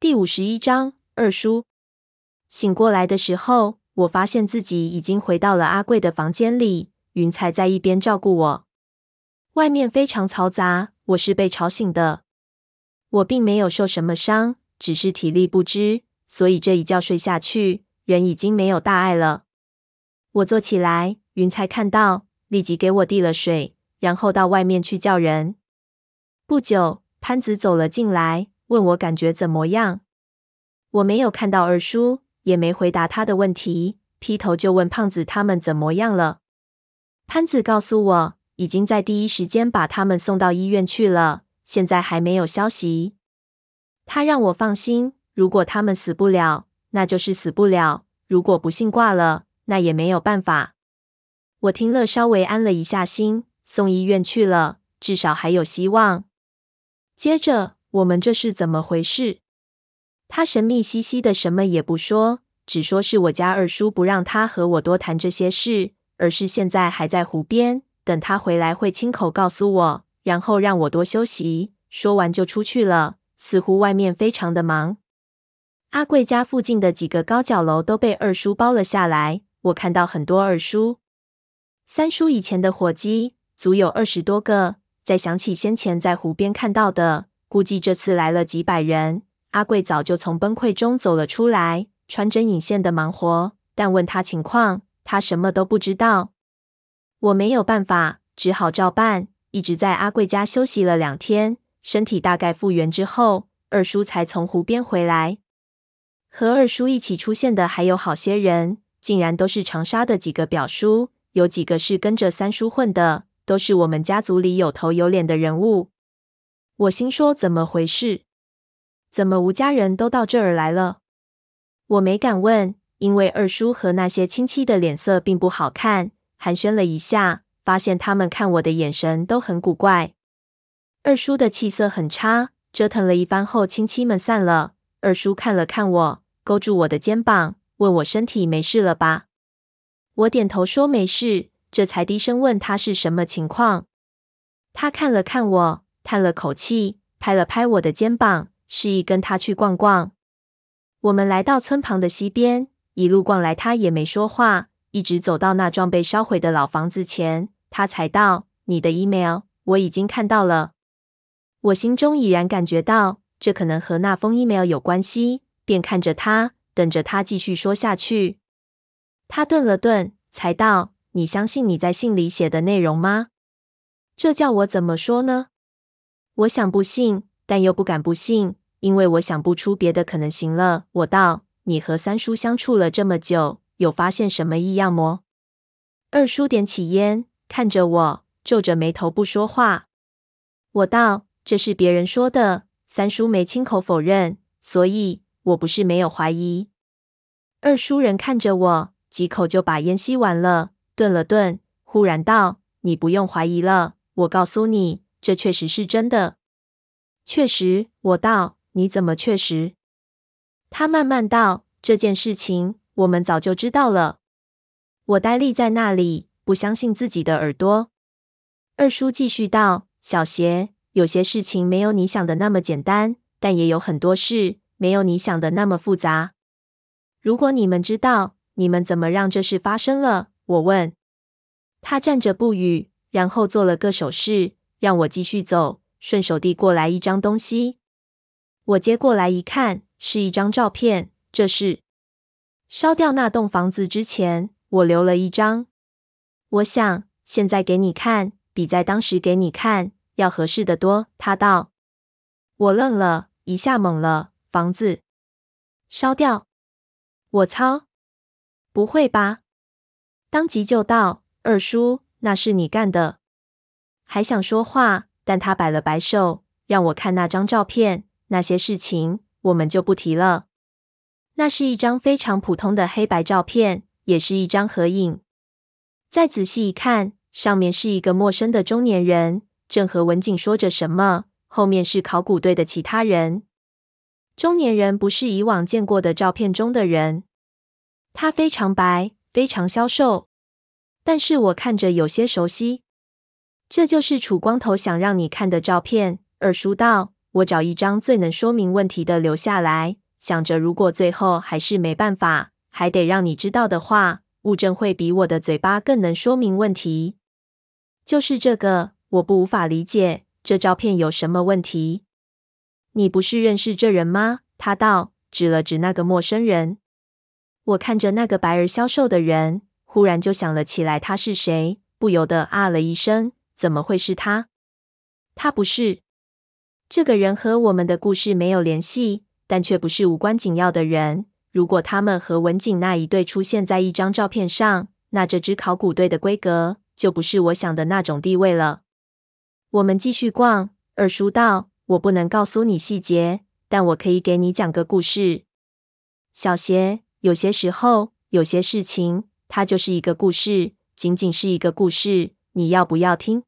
第五十一章二叔。醒过来的时候，我发现自己已经回到了阿贵的房间里，云彩在一边照顾我。外面非常嘈杂，我是被吵醒的。我并没有受什么伤，只是体力不支，所以这一觉睡下去，人已经没有大碍了。我坐起来，云彩看到，立即给我递了水，然后到外面去叫人。不久，潘子走了进来。问我感觉怎么样？我没有看到二叔，也没回答他的问题，劈头就问胖子他们怎么样了。潘子告诉我，已经在第一时间把他们送到医院去了，现在还没有消息。他让我放心，如果他们死不了，那就是死不了；如果不幸挂了，那也没有办法。我听了，稍微安了一下心，送医院去了，至少还有希望。接着。我们这是怎么回事？他神秘兮兮的，什么也不说，只说是我家二叔不让他和我多谈这些事，而是现在还在湖边，等他回来会亲口告诉我，然后让我多休息。说完就出去了，似乎外面非常的忙。阿贵家附近的几个高脚楼都被二叔包了下来，我看到很多二叔、三叔以前的伙计，足有二十多个。再想起先前在湖边看到的。估计这次来了几百人。阿贵早就从崩溃中走了出来，穿针引线的忙活，但问他情况，他什么都不知道。我没有办法，只好照办。一直在阿贵家休息了两天，身体大概复原之后，二叔才从湖边回来。和二叔一起出现的还有好些人，竟然都是长沙的几个表叔，有几个是跟着三叔混的，都是我们家族里有头有脸的人物。我心说：“怎么回事？怎么吴家人都到这儿来了？”我没敢问，因为二叔和那些亲戚的脸色并不好看。寒暄了一下，发现他们看我的眼神都很古怪。二叔的气色很差，折腾了一番后，亲戚们散了。二叔看了看我，勾住我的肩膀，问我身体没事了吧？我点头说没事，这才低声问他是什么情况。他看了看我。叹了口气，拍了拍我的肩膀，示意跟他去逛逛。我们来到村旁的溪边，一路逛来，他也没说话，一直走到那幢被烧毁的老房子前，他才道：“你的 email 我已经看到了。”我心中已然感觉到这可能和那封 email 有关系，便看着他，等着他继续说下去。他顿了顿，才道：“你相信你在信里写的内容吗？”这叫我怎么说呢？我想不信，但又不敢不信，因为我想不出别的可能行了。我道：“你和三叔相处了这么久，有发现什么异样么？”二叔点起烟，看着我，皱着眉头不说话。我道：“这是别人说的，三叔没亲口否认，所以我不是没有怀疑。”二叔人看着我，几口就把烟吸完了，顿了顿，忽然道：“你不用怀疑了，我告诉你。”这确实是真的。确实，我道，你怎么确实？他慢慢道，这件事情我们早就知道了。我呆立在那里，不相信自己的耳朵。二叔继续道：“小协，有些事情没有你想的那么简单，但也有很多事没有你想的那么复杂。如果你们知道，你们怎么让这事发生了？”我问。他站着不语，然后做了个手势。让我继续走，顺手递过来一张东西。我接过来一看，是一张照片。这是烧掉那栋房子之前，我留了一张。我想现在给你看，比在当时给你看要合适得多。他道。我愣了一下，懵了。房子烧掉？我操！不会吧？当即就道：“二叔，那是你干的。”还想说话，但他摆了摆手，让我看那张照片。那些事情我们就不提了。那是一张非常普通的黑白照片，也是一张合影。再仔细一看，上面是一个陌生的中年人，正和文景说着什么。后面是考古队的其他人。中年人不是以往见过的照片中的人，他非常白，非常消瘦，但是我看着有些熟悉。这就是楚光头想让你看的照片。二叔道：“我找一张最能说明问题的留下来，想着如果最后还是没办法，还得让你知道的话，物证会比我的嘴巴更能说明问题。就是这个，我不无法理解，这照片有什么问题？你不是认识这人吗？他道，指了指那个陌生人。我看着那个白而消瘦的人，忽然就想了起来，他是谁？不由得啊了一声，怎么会是他？他不是。这个人和我们的故事没有联系，但却不是无关紧要的人。如果他们和文景那一对出现在一张照片上，那这支考古队的规格就不是我想的那种地位了。我们继续逛。二叔道：“我不能告诉你细节，但我可以给你讲个故事。小邪，有些时候，有些事情，它就是一个故事，仅仅是一个故事。你要不要听？”